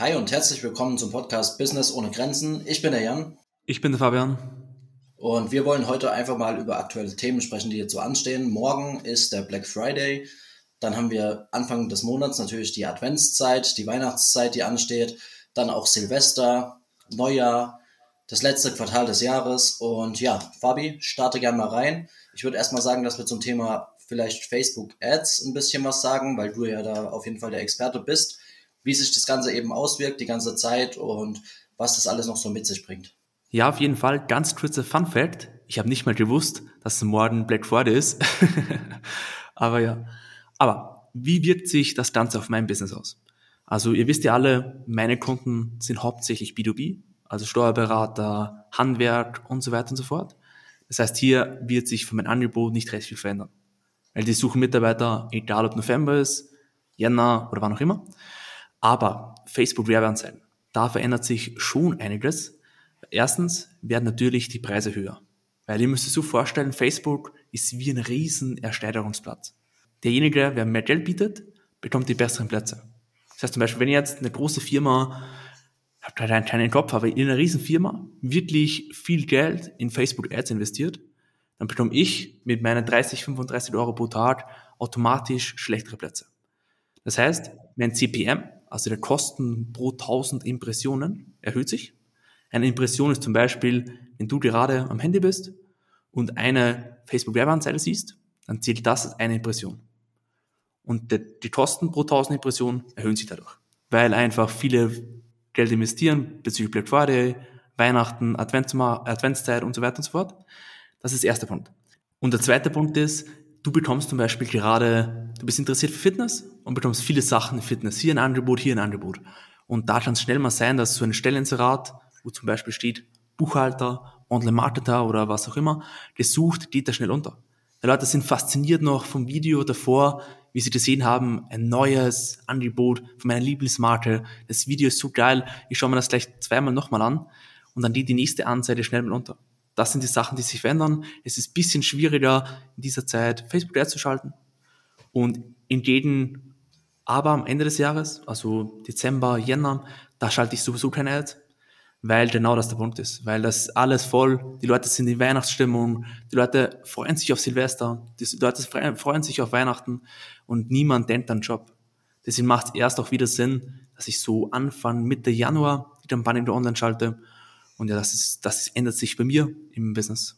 Hi und herzlich willkommen zum Podcast Business ohne Grenzen. Ich bin der Jan. Ich bin der Fabian. Und wir wollen heute einfach mal über aktuelle Themen sprechen, die jetzt so anstehen. Morgen ist der Black Friday. Dann haben wir Anfang des Monats natürlich die Adventszeit, die Weihnachtszeit, die ansteht. Dann auch Silvester, Neujahr, das letzte Quartal des Jahres. Und ja, Fabi, starte gerne mal rein. Ich würde erstmal sagen, dass wir zum Thema vielleicht Facebook Ads ein bisschen was sagen, weil du ja da auf jeden Fall der Experte bist wie sich das Ganze eben auswirkt die ganze Zeit und was das alles noch so mit sich bringt. Ja, auf jeden Fall. Ganz kurzer Fun Fact. Ich habe nicht mal gewusst, dass morgen Black Friday ist. Aber ja. Aber wie wirkt sich das Ganze auf mein Business aus? Also ihr wisst ja alle, meine Kunden sind hauptsächlich B2B, also Steuerberater, Handwerk und so weiter und so fort. Das heißt, hier wird sich von meinem Angebot nicht recht viel verändern. Weil die suchen Mitarbeiter, egal ob November ist, Jänner oder wann auch immer. Aber Facebook Werbeanzeigen, da verändert sich schon einiges. Erstens werden natürlich die Preise höher. Weil ihr müsst es so vorstellen, Facebook ist wie ein riesen Ersteigerungsplatz. Derjenige, der mehr Geld bietet, bekommt die besseren Plätze. Das heißt zum Beispiel, wenn ihr jetzt eine große Firma, habt halt einen kleinen Kopf, aber in einer riesen Firma wirklich viel Geld in Facebook Ads investiert, dann bekomme ich mit meinen 30, 35 Euro pro Tag automatisch schlechtere Plätze. Das heißt, mein CPM also der Kosten pro 1000 Impressionen, erhöht sich. Eine Impression ist zum Beispiel, wenn du gerade am Handy bist und eine Facebook-Werbeanzeige siehst, dann zählt das als eine Impression. Und die Kosten pro 1000 Impressionen erhöhen sich dadurch, weil einfach viele Geld investieren bezüglich Black Friday, Weihnachten, Adventszeit und so weiter und so fort. Das ist der erste Punkt. Und der zweite Punkt ist, du bekommst zum Beispiel gerade, du bist interessiert für Fitness und bekommst viele Sachen Fitness. Hier ein Angebot, hier ein Angebot. Und da kann es schnell mal sein, dass so ein Stellinserat, wo zum Beispiel steht Buchhalter, Online-Marketer oder was auch immer, gesucht, geht da schnell unter. Die Leute sind fasziniert noch vom Video davor, wie sie gesehen haben, ein neues Angebot von meiner Lieblingsmarke. Das Video ist so geil, ich schaue mir das gleich zweimal nochmal an und dann geht die nächste Anzeige schnell mal unter. Das sind die Sachen, die sich verändern. Es ist ein bisschen schwieriger in dieser Zeit Facebook Ads. Und in jedem, aber am Ende des Jahres, also Dezember, Jänner, da schalte ich sowieso keine Ads, weil genau das der Punkt ist. Weil das alles voll, die Leute sind in Weihnachtsstimmung, die Leute freuen sich auf Silvester, die Leute freuen sich auf Weihnachten und niemand denkt an Job. Deswegen macht es erst auch wieder Sinn, dass ich so Anfang Mitte Januar die Kampagne online schalte und ja, das ist, das ändert sich bei mir im Business.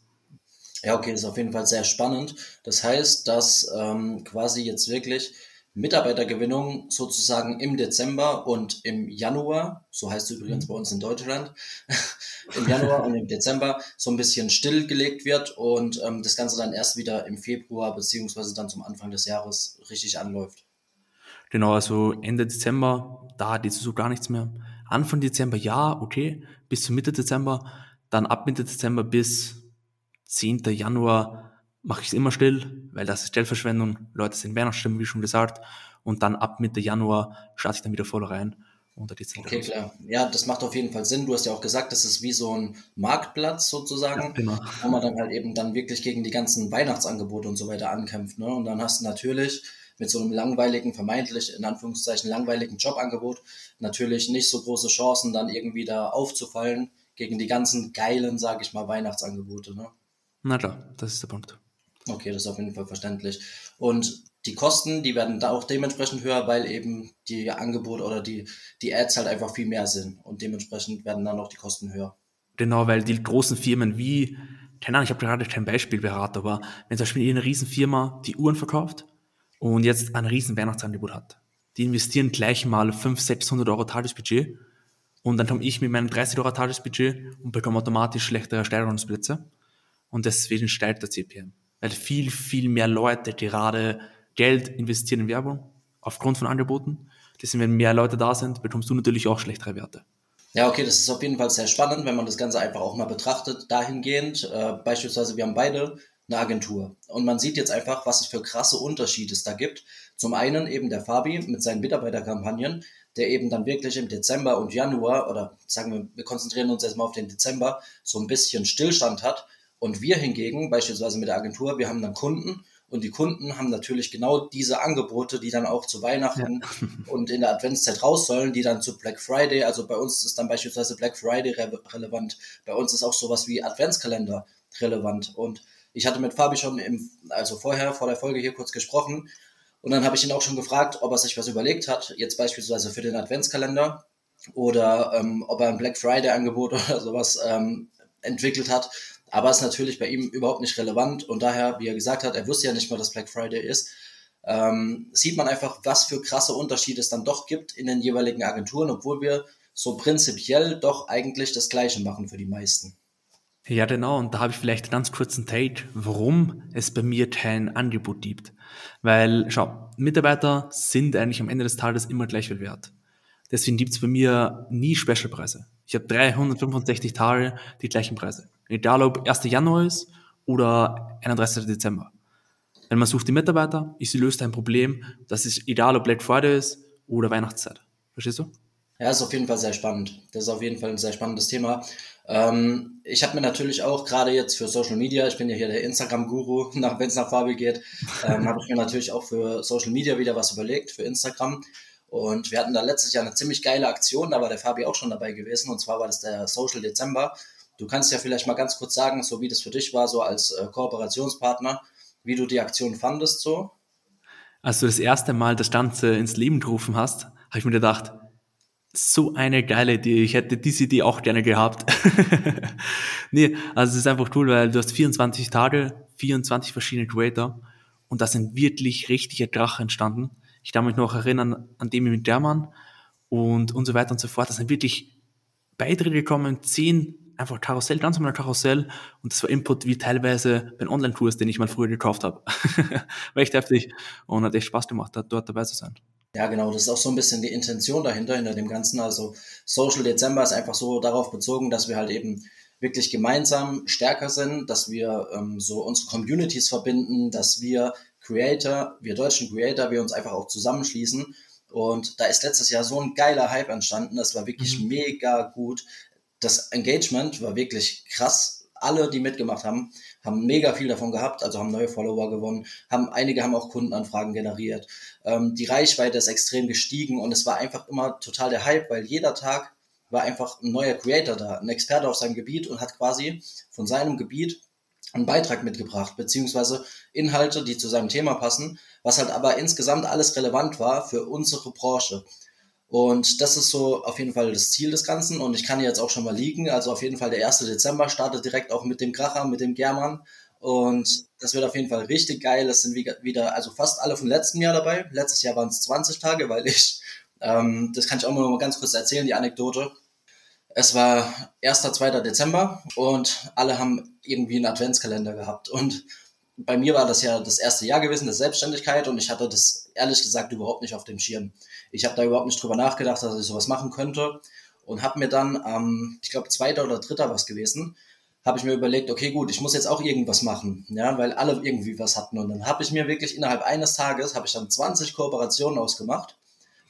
Ja, okay, das ist auf jeden Fall sehr spannend. Das heißt, dass ähm, quasi jetzt wirklich Mitarbeitergewinnung sozusagen im Dezember und im Januar, so heißt es übrigens bei uns in Deutschland, im Januar und im Dezember so ein bisschen stillgelegt wird und ähm, das Ganze dann erst wieder im Februar beziehungsweise dann zum Anfang des Jahres richtig anläuft. Genau, also Ende Dezember, da hat jetzt so gar nichts mehr. Anfang Dezember ja, okay, bis zur Mitte Dezember. Dann ab Mitte Dezember bis 10. Januar mache ich es immer still, weil das ist Geldverschwendung. Leute sind Weihnachtsstimmung, wie schon gesagt. Und dann ab Mitte Januar starte ich dann wieder voll rein. Und da geht's okay, klar. Ja, das macht auf jeden Fall Sinn. Du hast ja auch gesagt, das ist wie so ein Marktplatz sozusagen, ja, genau. wo man dann halt eben dann wirklich gegen die ganzen Weihnachtsangebote und so weiter ankämpft. Ne? Und dann hast du natürlich mit so einem langweiligen, vermeintlich in Anführungszeichen langweiligen Jobangebot natürlich nicht so große Chancen, dann irgendwie da aufzufallen gegen die ganzen geilen, sag ich mal, Weihnachtsangebote. Ne? Na klar, das ist der Punkt. Okay, das ist auf jeden Fall verständlich. Und die Kosten, die werden da auch dementsprechend höher, weil eben die Angebote oder die, die Ads halt einfach viel mehr sind und dementsprechend werden dann auch die Kosten höher. Genau, weil die großen Firmen wie, keine Ahnung, ich habe gerade kein Beispiel beraten, aber wenn zum Beispiel eine Riesenfirma die Uhren verkauft und jetzt ein riesen Weihnachtsangebot hat. Die investieren gleich mal 500, 600 Euro Tagesbudget und dann komme ich mit meinem 30 Euro Tagesbudget und bekomme automatisch schlechtere Steigerungsplätze und deswegen steigt der CPM. Weil viel, viel mehr Leute gerade Geld investieren in Werbung aufgrund von Angeboten. Deswegen, wenn mehr Leute da sind, bekommst du natürlich auch schlechtere Werte. Ja, okay, das ist auf jeden Fall sehr spannend, wenn man das Ganze einfach auch mal betrachtet, dahingehend. Äh, beispielsweise, wir haben beide eine Agentur. Und man sieht jetzt einfach, was es für krasse Unterschiede es da gibt. Zum einen eben der Fabi mit seinen Mitarbeiterkampagnen, der eben dann wirklich im Dezember und Januar, oder sagen wir, wir konzentrieren uns jetzt mal auf den Dezember, so ein bisschen Stillstand hat. Und wir hingegen, beispielsweise mit der Agentur, wir haben dann Kunden Und die Kunden haben natürlich genau diese Angebote, die dann auch zu Weihnachten ja. und in der Adventszeit raus sollen, die dann zu Black Friday, also bei uns ist dann beispielsweise Black Friday re relevant. Bei uns ist auch sowas wie Adventskalender relevant. Und ich hatte mit Fabi schon im, also vorher, vor der Folge hier kurz gesprochen. Und dann habe ich ihn auch schon gefragt, ob er sich was überlegt hat, jetzt beispielsweise für den Adventskalender oder ähm, ob er ein Black Friday Angebot oder sowas ähm, entwickelt hat. Aber ist natürlich bei ihm überhaupt nicht relevant und daher, wie er gesagt hat, er wusste ja nicht mal, dass Black Friday ist, ähm, sieht man einfach, was für krasse Unterschiede es dann doch gibt in den jeweiligen Agenturen, obwohl wir so prinzipiell doch eigentlich das Gleiche machen für die meisten. Ja, genau. Und da habe ich vielleicht einen ganz kurzen Take, warum es bei mir kein Angebot gibt. Weil, schau, Mitarbeiter sind eigentlich am Ende des Tages immer gleich viel wert. Deswegen gibt es bei mir nie Specialpreise. Ich habe 365 Tage die gleichen Preise. Egal ob 1. Januar ist oder 31. Dezember. Wenn man sucht die Mitarbeiter, ich löse ein Problem, das ist egal ob Black Friday ist oder Weihnachtszeit. Verstehst du? Ja, ist auf jeden Fall sehr spannend. Das ist auf jeden Fall ein sehr spannendes Thema. Ähm, ich habe mir natürlich auch gerade jetzt für Social Media, ich bin ja hier der Instagram-Guru, wenn es nach Fabi geht, ähm, habe ich mir natürlich auch für Social Media wieder was überlegt, für Instagram. Und wir hatten da letztes Jahr eine ziemlich geile Aktion, da war der Fabi auch schon dabei gewesen, und zwar war das der Social Dezember. Du kannst ja vielleicht mal ganz kurz sagen, so wie das für dich war, so als äh, Kooperationspartner, wie du die Aktion fandest so. Als du das erste Mal das Ganze ins Leben gerufen hast, habe ich mir gedacht, so eine geile Idee. Ich hätte diese Idee auch gerne gehabt. nee, also es ist einfach cool, weil du hast 24 Tage, 24 verschiedene Creator und da sind wirklich richtige Drachen entstanden. Ich darf mich noch erinnern an Demi mit Dermann und, und so weiter und so fort. Das sind wirklich Beiträge gekommen, zehn einfach Karussell, ganz normal Karussell und das war Input wie teilweise beim Online-Kurs, den ich mal früher gekauft habe. war echt heftig und hat echt Spaß gemacht, dort dabei zu sein. Ja, genau, das ist auch so ein bisschen die Intention dahinter, hinter dem Ganzen. Also Social Dezember ist einfach so darauf bezogen, dass wir halt eben wirklich gemeinsam stärker sind, dass wir ähm, so unsere Communities verbinden, dass wir Creator, wir deutschen Creator, wir uns einfach auch zusammenschließen. Und da ist letztes Jahr so ein geiler Hype entstanden. Das war wirklich mhm. mega gut. Das Engagement war wirklich krass. Alle, die mitgemacht haben, haben mega viel davon gehabt, also haben neue Follower gewonnen, haben einige haben auch Kundenanfragen generiert. Ähm, die Reichweite ist extrem gestiegen und es war einfach immer total der Hype, weil jeder Tag war einfach ein neuer Creator da, ein Experte auf seinem Gebiet und hat quasi von seinem Gebiet einen Beitrag mitgebracht, beziehungsweise Inhalte, die zu seinem Thema passen, was halt aber insgesamt alles relevant war für unsere Branche. Und das ist so auf jeden Fall das Ziel des Ganzen. Und ich kann jetzt auch schon mal liegen. Also auf jeden Fall der 1. Dezember startet direkt auch mit dem Kracher, mit dem German. Und das wird auf jeden Fall richtig geil. Es sind wieder, also fast alle vom letzten Jahr dabei. Letztes Jahr waren es 20 Tage, weil ich, ähm, das kann ich auch mal ganz kurz erzählen, die Anekdote. Es war 1. 2. Dezember und alle haben irgendwie einen Adventskalender gehabt. Und bei mir war das ja das erste Jahr gewesen, der Selbstständigkeit und ich hatte das ehrlich gesagt überhaupt nicht auf dem Schirm. Ich habe da überhaupt nicht drüber nachgedacht, dass ich sowas machen könnte und habe mir dann ähm, ich glaube, zweiter oder dritter was gewesen, habe ich mir überlegt, okay, gut, ich muss jetzt auch irgendwas machen, ja, weil alle irgendwie was hatten und dann habe ich mir wirklich innerhalb eines Tages habe ich dann 20 Kooperationen ausgemacht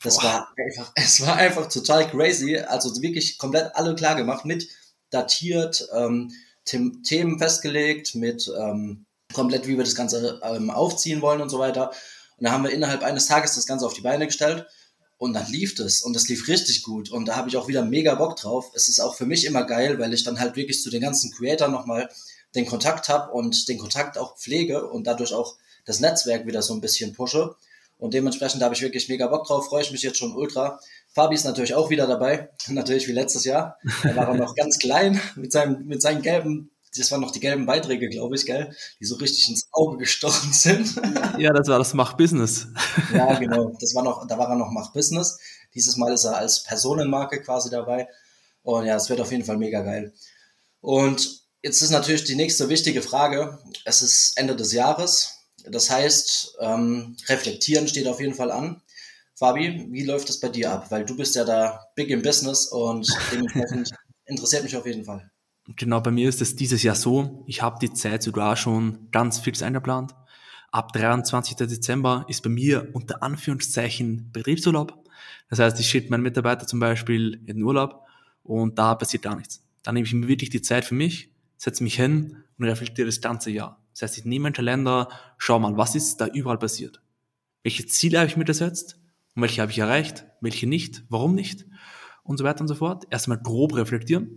das Boah. war einfach, es war einfach total crazy. Also wirklich komplett alle klar gemacht, mit datiert, ähm, Themen festgelegt, mit ähm, komplett, wie wir das Ganze ähm, aufziehen wollen und so weiter. Und da haben wir innerhalb eines Tages das Ganze auf die Beine gestellt. Und dann lief das und das lief richtig gut. Und da habe ich auch wieder mega Bock drauf. Es ist auch für mich immer geil, weil ich dann halt wirklich zu den ganzen Creator nochmal den Kontakt habe und den Kontakt auch pflege und dadurch auch das Netzwerk wieder so ein bisschen pushe. Und dementsprechend habe ich wirklich mega Bock drauf, freue ich mich jetzt schon ultra. Fabi ist natürlich auch wieder dabei, natürlich wie letztes Jahr. Er war noch ganz klein mit seinem, mit seinen gelben, das waren noch die gelben Beiträge, glaube ich, gell, die so richtig ins Auge gestochen sind. Ja, das war das Mach Business. Ja, genau. Das war noch, da war er noch Mach Business. Dieses Mal ist er als Personenmarke quasi dabei. Und ja, es wird auf jeden Fall mega geil. Und jetzt ist natürlich die nächste wichtige Frage. Es ist Ende des Jahres. Das heißt, ähm, reflektieren steht auf jeden Fall an. Fabi, wie läuft das bei dir ab? Weil du bist ja da big im Business und dementsprechend interessiert mich auf jeden Fall. Genau, bei mir ist es dieses Jahr so, ich habe die Zeit sogar schon ganz fix eingeplant. Ab 23. Dezember ist bei mir unter Anführungszeichen Betriebsurlaub. Das heißt, ich schicke meinen Mitarbeiter zum Beispiel in den Urlaub und da passiert gar nichts. Dann nehme ich mir wirklich die Zeit für mich, setze mich hin und reflektiere das ganze Jahr. Das heißt, ich nehme meinen Kalender, schau mal, was ist da überall passiert? Welche Ziele habe ich mir gesetzt? Und welche habe ich erreicht? Welche nicht? Warum nicht? Und so weiter und so fort. Erstmal grob reflektieren.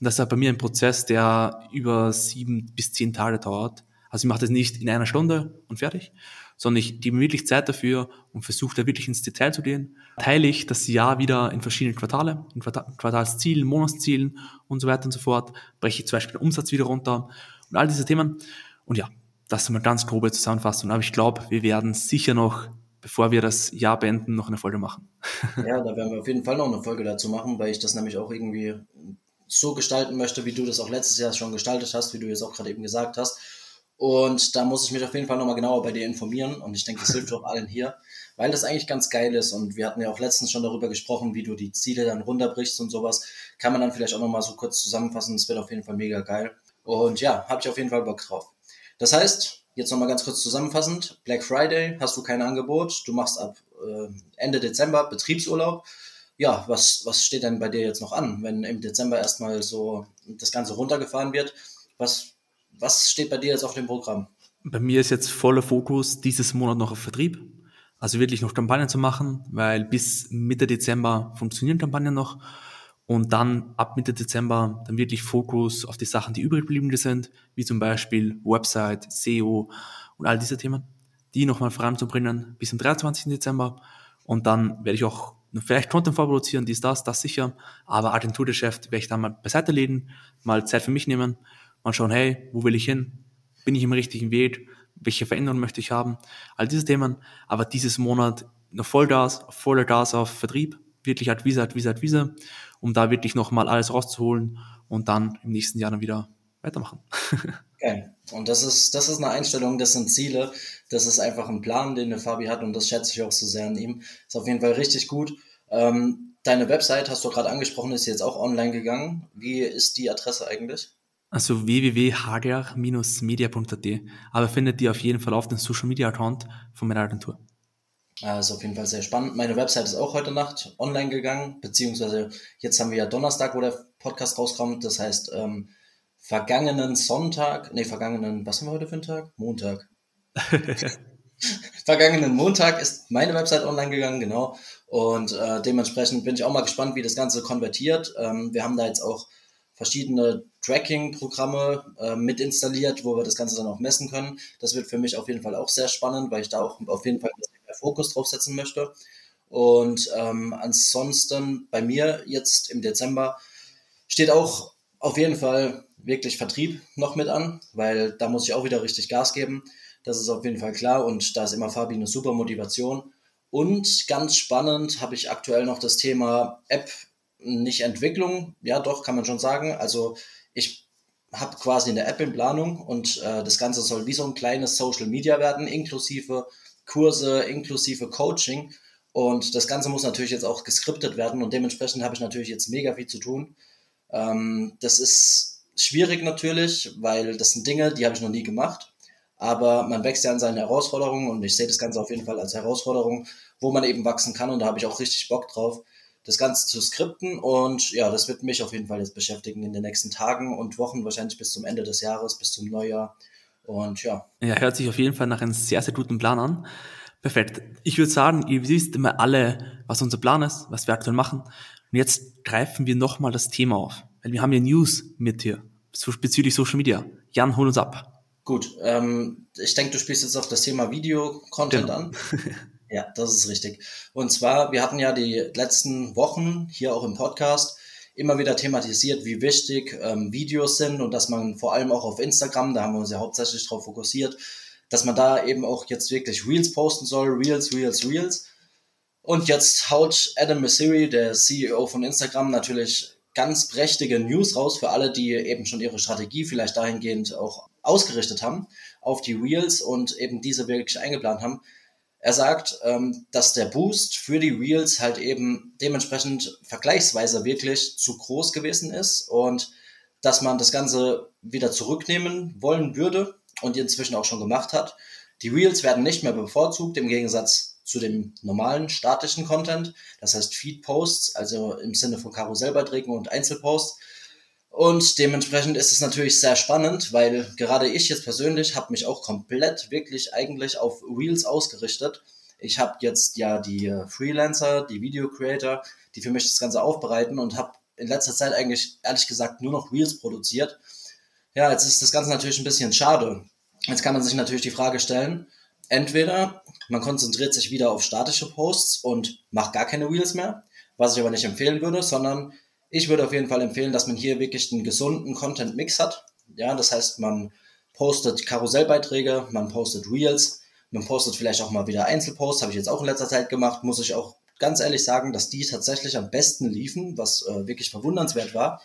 Und das ist halt bei mir ein Prozess, der über sieben bis zehn Tage dauert. Also ich mache das nicht in einer Stunde und fertig, sondern ich gebe mir wirklich Zeit dafür und versuche da wirklich ins Detail zu gehen. Teile ich das Jahr wieder in verschiedene Quartale, in Quartalszielen, Monatszielen und so weiter und so fort. Breche ich zum Beispiel den Umsatz wieder runter und all diese Themen. Und ja, das ist mal ganz grobe Zusammenfassung. Aber ich glaube, wir werden sicher noch, bevor wir das Jahr beenden, noch eine Folge machen. Ja, da werden wir auf jeden Fall noch eine Folge dazu machen, weil ich das nämlich auch irgendwie so gestalten möchte, wie du das auch letztes Jahr schon gestaltet hast, wie du jetzt auch gerade eben gesagt hast und da muss ich mich auf jeden Fall nochmal genauer bei dir informieren. Und ich denke, das hilft auch allen hier, weil das eigentlich ganz geil ist. Und wir hatten ja auch letztens schon darüber gesprochen, wie du die Ziele dann runterbrichst und sowas. Kann man dann vielleicht auch nochmal so kurz zusammenfassen. Das wird auf jeden Fall mega geil. Und ja, habe ich auf jeden Fall Bock drauf. Das heißt, jetzt nochmal ganz kurz zusammenfassend. Black Friday hast du kein Angebot. Du machst ab äh, Ende Dezember Betriebsurlaub. Ja, was, was steht denn bei dir jetzt noch an, wenn im Dezember erstmal so das Ganze runtergefahren wird? Was was steht bei dir jetzt auf dem Programm? Bei mir ist jetzt voller Fokus dieses Monat noch auf Vertrieb. Also wirklich noch Kampagnen zu machen, weil bis Mitte Dezember funktionieren Kampagnen noch. Und dann ab Mitte Dezember dann wirklich Fokus auf die Sachen, die übrig geblieben sind, wie zum Beispiel Website, SEO und all diese Themen, die nochmal voranzubringen bis zum 23. Dezember. Und dann werde ich auch vielleicht Content vorproduzieren, dies, das, das sicher. Aber Agenturgeschäft werde ich dann mal beiseite legen, mal Zeit für mich nehmen mal schauen, hey, wo will ich hin? Bin ich im richtigen Weg? Welche Veränderungen möchte ich haben? All diese Themen. Aber dieses Monat noch Vollgas, voller Gas auf Vertrieb, wirklich Advise, Advise, Advise, um da wirklich nochmal alles rauszuholen und dann im nächsten Jahr dann wieder weitermachen. Geil. Und das ist, das ist eine Einstellung, das sind Ziele, das ist einfach ein Plan, den der Fabi hat und das schätze ich auch so sehr an ihm. Ist auf jeden Fall richtig gut. Ähm, deine Website, hast du gerade angesprochen, ist jetzt auch online gegangen. Wie ist die Adresse eigentlich? Also www.hager-media.at, aber findet ihr auf jeden Fall auf den Social Media Account von meiner Agentur. Also auf jeden Fall sehr spannend. Meine Website ist auch heute Nacht online gegangen, beziehungsweise jetzt haben wir ja Donnerstag, wo der Podcast rauskommt. Das heißt, ähm, vergangenen Sonntag, nee, vergangenen, was haben wir heute für einen Tag? Montag. vergangenen Montag ist meine Website online gegangen, genau. Und äh, dementsprechend bin ich auch mal gespannt, wie das Ganze konvertiert. Ähm, wir haben da jetzt auch verschiedene Tracking-Programme äh, mit installiert, wo wir das Ganze dann auch messen können. Das wird für mich auf jeden Fall auch sehr spannend, weil ich da auch auf jeden Fall mehr Fokus drauf setzen möchte. Und ähm, ansonsten bei mir jetzt im Dezember steht auch auf jeden Fall wirklich Vertrieb noch mit an, weil da muss ich auch wieder richtig Gas geben. Das ist auf jeden Fall klar und da ist immer Fabi eine super Motivation. Und ganz spannend habe ich aktuell noch das Thema App nicht Entwicklung, ja doch, kann man schon sagen. Also ich habe quasi eine App in Planung und äh, das Ganze soll wie so ein kleines Social Media werden, inklusive Kurse, inklusive Coaching. Und das Ganze muss natürlich jetzt auch geskriptet werden und dementsprechend habe ich natürlich jetzt mega viel zu tun. Ähm, das ist schwierig natürlich, weil das sind Dinge, die habe ich noch nie gemacht. Aber man wächst ja an seinen Herausforderungen und ich sehe das Ganze auf jeden Fall als Herausforderung, wo man eben wachsen kann und da habe ich auch richtig Bock drauf das Ganze zu skripten. Und ja, das wird mich auf jeden Fall jetzt beschäftigen in den nächsten Tagen und Wochen, wahrscheinlich bis zum Ende des Jahres, bis zum Neujahr. Und ja. Ja, hört sich auf jeden Fall nach einem sehr, sehr guten Plan an. Perfekt. Ich würde sagen, ihr wisst immer alle, was unser Plan ist, was wir aktuell machen. Und jetzt greifen wir nochmal das Thema auf. Weil wir haben ja News mit hier bezüglich Social Media. Jan, hol uns ab. Gut, ähm, ich denke, du spielst jetzt auf das Thema Video-Content genau. an. Ja, das ist richtig. Und zwar, wir hatten ja die letzten Wochen hier auch im Podcast immer wieder thematisiert, wie wichtig ähm, Videos sind und dass man vor allem auch auf Instagram, da haben wir uns ja hauptsächlich drauf fokussiert, dass man da eben auch jetzt wirklich Reels posten soll, Reels, Reels, Reels. Und jetzt haut Adam Messiri, der CEO von Instagram, natürlich ganz prächtige News raus für alle, die eben schon ihre Strategie vielleicht dahingehend auch ausgerichtet haben auf die Reels und eben diese wirklich eingeplant haben. Er sagt, ähm, dass der Boost für die Reels halt eben dementsprechend vergleichsweise wirklich zu groß gewesen ist und dass man das Ganze wieder zurücknehmen wollen würde und inzwischen auch schon gemacht hat. Die Reels werden nicht mehr bevorzugt im Gegensatz zu dem normalen statischen Content, das heißt Feed-Posts, also im Sinne von Karussellbeiträgen und Einzelposts. Und dementsprechend ist es natürlich sehr spannend, weil gerade ich jetzt persönlich habe mich auch komplett wirklich eigentlich auf Reels ausgerichtet. Ich habe jetzt ja die äh, Freelancer, die Video Creator, die für mich das Ganze aufbereiten und habe in letzter Zeit eigentlich ehrlich gesagt nur noch Reels produziert. Ja, jetzt ist das Ganze natürlich ein bisschen schade. Jetzt kann man sich natürlich die Frage stellen, entweder man konzentriert sich wieder auf statische Posts und macht gar keine Reels mehr, was ich aber nicht empfehlen würde, sondern ich würde auf jeden Fall empfehlen, dass man hier wirklich einen gesunden Content-Mix hat. Ja, das heißt, man postet Karussellbeiträge, man postet Reels, man postet vielleicht auch mal wieder Einzelposts, habe ich jetzt auch in letzter Zeit gemacht, muss ich auch ganz ehrlich sagen, dass die tatsächlich am besten liefen, was äh, wirklich verwundernswert war.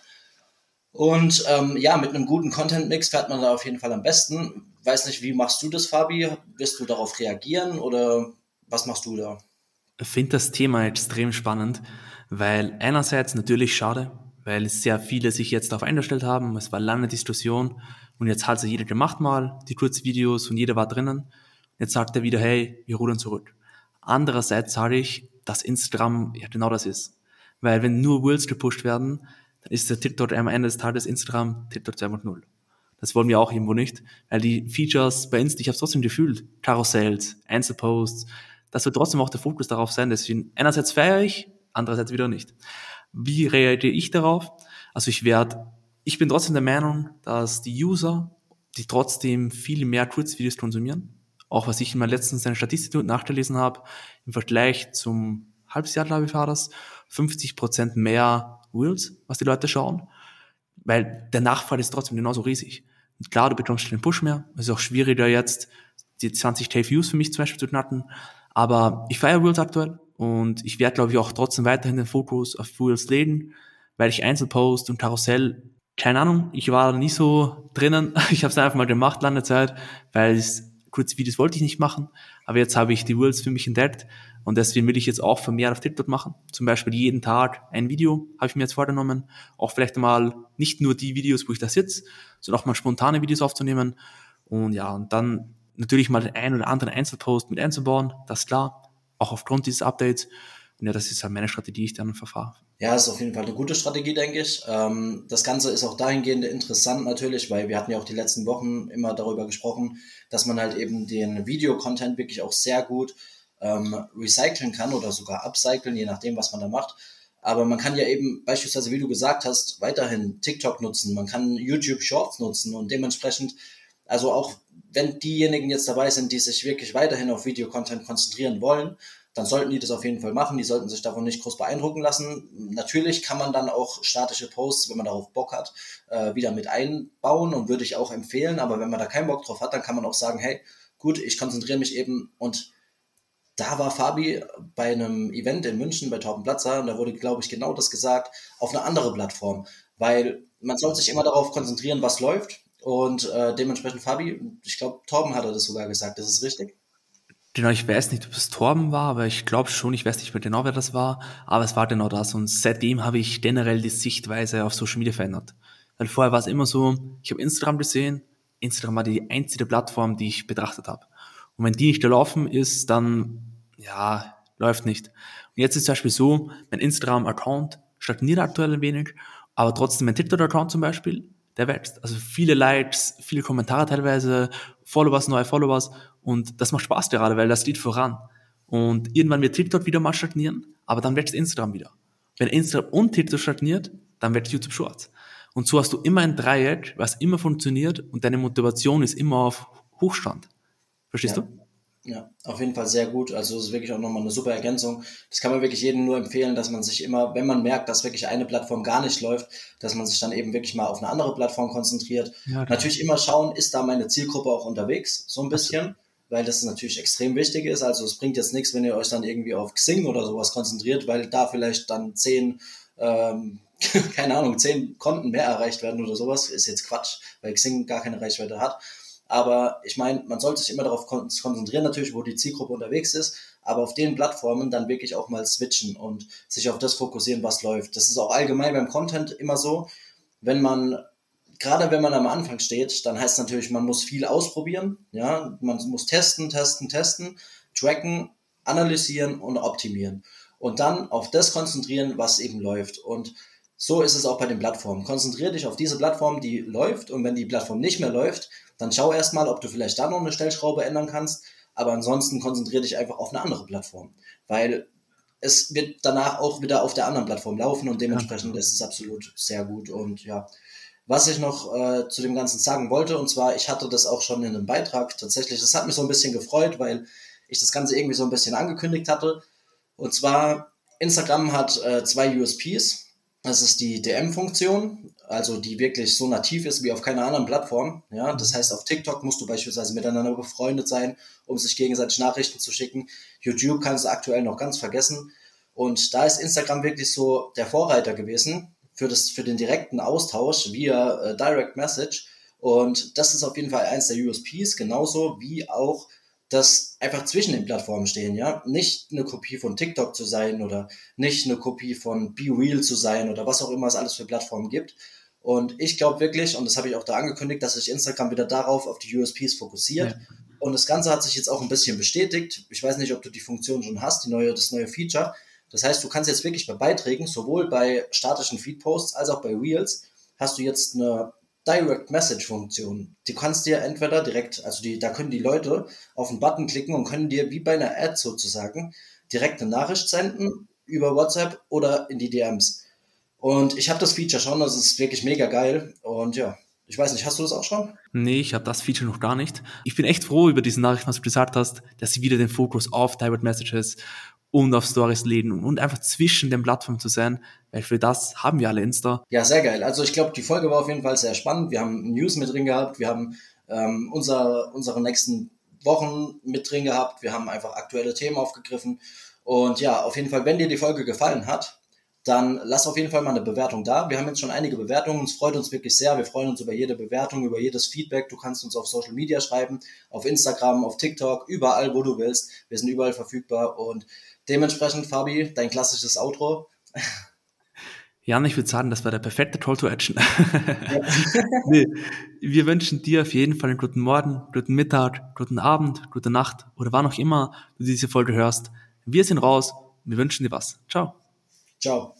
Und ähm, ja, mit einem guten Content-Mix fährt man da auf jeden Fall am besten. Weiß nicht, wie machst du das, Fabi? Wirst du darauf reagieren oder was machst du da? Ich finde das Thema extrem spannend, weil einerseits natürlich schade, weil sehr viele sich jetzt darauf eingestellt haben, es war lange Diskussion und jetzt hat sich jeder gemacht mal, die Kurzvideos und jeder war drinnen. Jetzt sagt er wieder, hey, wir rudern zurück. Andererseits sage ich, dass Instagram ja genau das ist. Weil wenn nur Reels gepusht werden, dann ist der TikTok am Ende des Tages Instagram TikTok 2.0. Das wollen wir auch irgendwo nicht, weil die Features bei Insta, ich habe es trotzdem gefühlt, Karussells, Einzelposts, das wird trotzdem auch der Fokus darauf sein. Deswegen einerseits feiere ich, andererseits wieder nicht. Wie reagiere ich darauf? Also ich werde, ich bin trotzdem der Meinung, dass die User, die trotzdem viel mehr Kurzvideos konsumieren, auch was ich in meiner letzten seiner Statistik nachgelesen habe, im Vergleich zum Halbjahr, glaube ich, war das, 50 Prozent mehr Reels, was die Leute schauen, weil der Nachfall ist trotzdem genauso riesig. Und klar, du bekommst den Push mehr, es ist auch schwieriger jetzt, die 20k Views für mich zum Beispiel zu knacken, aber ich feiere Reels aktuell und ich werde, glaube ich, auch trotzdem weiterhin den Fokus auf Reels legen, weil ich Einzelpost und Karussell, keine Ahnung, ich war da nicht so drinnen. Ich habe es einfach mal gemacht lange Zeit, weil es kurze Videos wollte ich nicht machen, aber jetzt habe ich die Reels für mich entdeckt und deswegen will ich jetzt auch vermehrt auf TikTok machen. Zum Beispiel jeden Tag ein Video habe ich mir jetzt vorgenommen. Auch vielleicht mal nicht nur die Videos, wo ich da sitze, sondern auch mal spontane Videos aufzunehmen. Und ja, und dann natürlich mal den einen oder anderen Einzelpost mit einzubauen, das ist klar, auch aufgrund dieses Updates. Ja, das ist halt meine Strategie, ich dann verfahre. Ja, ist auf jeden Fall eine gute Strategie, denke ich. Ähm, das Ganze ist auch dahingehend interessant natürlich, weil wir hatten ja auch die letzten Wochen immer darüber gesprochen, dass man halt eben den Videocontent wirklich auch sehr gut ähm, recyceln kann oder sogar upcyclen, je nachdem, was man da macht. Aber man kann ja eben beispielsweise, wie du gesagt hast, weiterhin TikTok nutzen, man kann YouTube Shorts nutzen und dementsprechend, also auch wenn diejenigen jetzt dabei sind, die sich wirklich weiterhin auf Videocontent konzentrieren wollen, dann sollten die das auf jeden Fall machen. Die sollten sich davon nicht groß beeindrucken lassen. Natürlich kann man dann auch statische Posts, wenn man darauf Bock hat, äh, wieder mit einbauen und würde ich auch empfehlen. Aber wenn man da keinen Bock drauf hat, dann kann man auch sagen, hey, gut, ich konzentriere mich eben und da war Fabi bei einem Event in München bei Torben Platzer und da wurde, glaube ich, genau das gesagt, auf eine andere Plattform. Weil man soll sich immer darauf konzentrieren, was läuft und äh, dementsprechend, Fabi, ich glaube, Torben hat er das sogar gesagt, das ist richtig. Genau, ich weiß nicht, ob es Torben war, aber ich glaube schon, ich weiß nicht mehr genau, wer das war, aber es war genau das. Und seitdem habe ich generell die Sichtweise auf Social Media verändert. Weil vorher war es immer so, ich habe Instagram gesehen, Instagram war die einzige Plattform, die ich betrachtet habe. Und wenn die nicht laufen ist, dann, ja, läuft nicht. Und jetzt ist zum Beispiel so, mein Instagram-Account stagniert aktuell ein wenig, aber trotzdem mein TikTok-Account zum Beispiel, der wächst. Also viele Likes, viele Kommentare teilweise, Followers, neue Followers und das macht Spaß gerade, weil das geht voran. Und irgendwann wird TikTok wieder mal stagnieren, aber dann wächst Instagram wieder. Wenn Instagram und TikTok stagniert, dann wächst YouTube Shorts. Und so hast du immer ein Dreieck, was immer funktioniert und deine Motivation ist immer auf Hochstand. Verstehst ja. du? Ja, auf jeden Fall sehr gut. Also es ist wirklich auch nochmal eine super Ergänzung. Das kann man wirklich jedem nur empfehlen, dass man sich immer, wenn man merkt, dass wirklich eine Plattform gar nicht läuft, dass man sich dann eben wirklich mal auf eine andere Plattform konzentriert. Ja, natürlich immer schauen, ist da meine Zielgruppe auch unterwegs, so ein bisschen, weil das natürlich extrem wichtig ist. Also es bringt jetzt nichts, wenn ihr euch dann irgendwie auf Xing oder sowas konzentriert, weil da vielleicht dann zehn, ähm, keine Ahnung, zehn Konten mehr erreicht werden oder sowas. Ist jetzt Quatsch, weil Xing gar keine Reichweite hat. Aber ich meine, man sollte sich immer darauf konzentrieren, natürlich, wo die Zielgruppe unterwegs ist, aber auf den Plattformen dann wirklich auch mal switchen und sich auf das fokussieren, was läuft. Das ist auch allgemein beim Content immer so. Wenn man, gerade wenn man am Anfang steht, dann heißt natürlich, man muss viel ausprobieren. Ja, man muss testen, testen, testen, tracken, analysieren und optimieren. Und dann auf das konzentrieren, was eben läuft. Und So ist es auch bei den Plattformen. Konzentriere dich auf diese Plattform, die läuft und wenn die Plattform nicht mehr läuft, dann schau erstmal, ob du vielleicht da noch eine Stellschraube ändern kannst, aber ansonsten konzentriere dich einfach auf eine andere Plattform, weil es wird danach auch wieder auf der anderen Plattform laufen und dementsprechend ja. ist es absolut sehr gut und ja, was ich noch äh, zu dem Ganzen sagen wollte, und zwar, ich hatte das auch schon in einem Beitrag tatsächlich, das hat mich so ein bisschen gefreut, weil ich das Ganze irgendwie so ein bisschen angekündigt hatte. Und zwar, Instagram hat äh, zwei USPs. Das ist die DM-Funktion, also die wirklich so nativ ist wie auf keiner anderen Plattform. Ja, das heißt, auf TikTok musst du beispielsweise miteinander befreundet sein, um sich gegenseitig Nachrichten zu schicken. YouTube kannst du aktuell noch ganz vergessen. Und da ist Instagram wirklich so der Vorreiter gewesen für, das, für den direkten Austausch via äh, Direct Message. Und das ist auf jeden Fall eins der USPs, genauso wie auch das einfach zwischen den Plattformen stehen, ja. Nicht eine Kopie von TikTok zu sein oder nicht eine Kopie von Be Real zu sein oder was auch immer es alles für Plattformen gibt. Und ich glaube wirklich, und das habe ich auch da angekündigt, dass sich Instagram wieder darauf auf die USPs fokussiert. Ja. Und das Ganze hat sich jetzt auch ein bisschen bestätigt. Ich weiß nicht, ob du die Funktion schon hast, die neue, das neue Feature. Das heißt, du kannst jetzt wirklich bei Beiträgen, sowohl bei statischen Feedposts als auch bei Reels, hast du jetzt eine Direct Message Funktion. Die kannst dir entweder direkt, also die, da können die Leute auf einen Button klicken und können dir wie bei einer Ad sozusagen direkt eine Nachricht senden über WhatsApp oder in die DMs. Und ich habe das Feature schon, das ist wirklich mega geil. Und ja, ich weiß nicht, hast du das auch schon? Nee, ich habe das Feature noch gar nicht. Ich bin echt froh über diese Nachricht, was du gesagt hast, dass sie wieder den Fokus auf Direct Messages und auf Stories legen und einfach zwischen den Plattformen zu sein, weil für das haben wir alle Insta. Ja, sehr geil. Also ich glaube, die Folge war auf jeden Fall sehr spannend. Wir haben News mit drin gehabt, wir haben ähm, unser, unsere nächsten Wochen mit drin gehabt, wir haben einfach aktuelle Themen aufgegriffen. Und ja, auf jeden Fall, wenn dir die Folge gefallen hat, dann lass auf jeden Fall mal eine Bewertung da. Wir haben jetzt schon einige Bewertungen. Es freut uns wirklich sehr. Wir freuen uns über jede Bewertung, über jedes Feedback. Du kannst uns auf Social Media schreiben, auf Instagram, auf TikTok, überall, wo du willst. Wir sind überall verfügbar und Dementsprechend, Fabi, dein klassisches Outro. Jan, ich würde sagen, das war der perfekte Call to Action. nee, wir wünschen dir auf jeden Fall einen guten Morgen, guten Mittag, guten Abend, gute Nacht oder wann auch immer du diese Folge hörst. Wir sind raus. Wir wünschen dir was. Ciao. Ciao.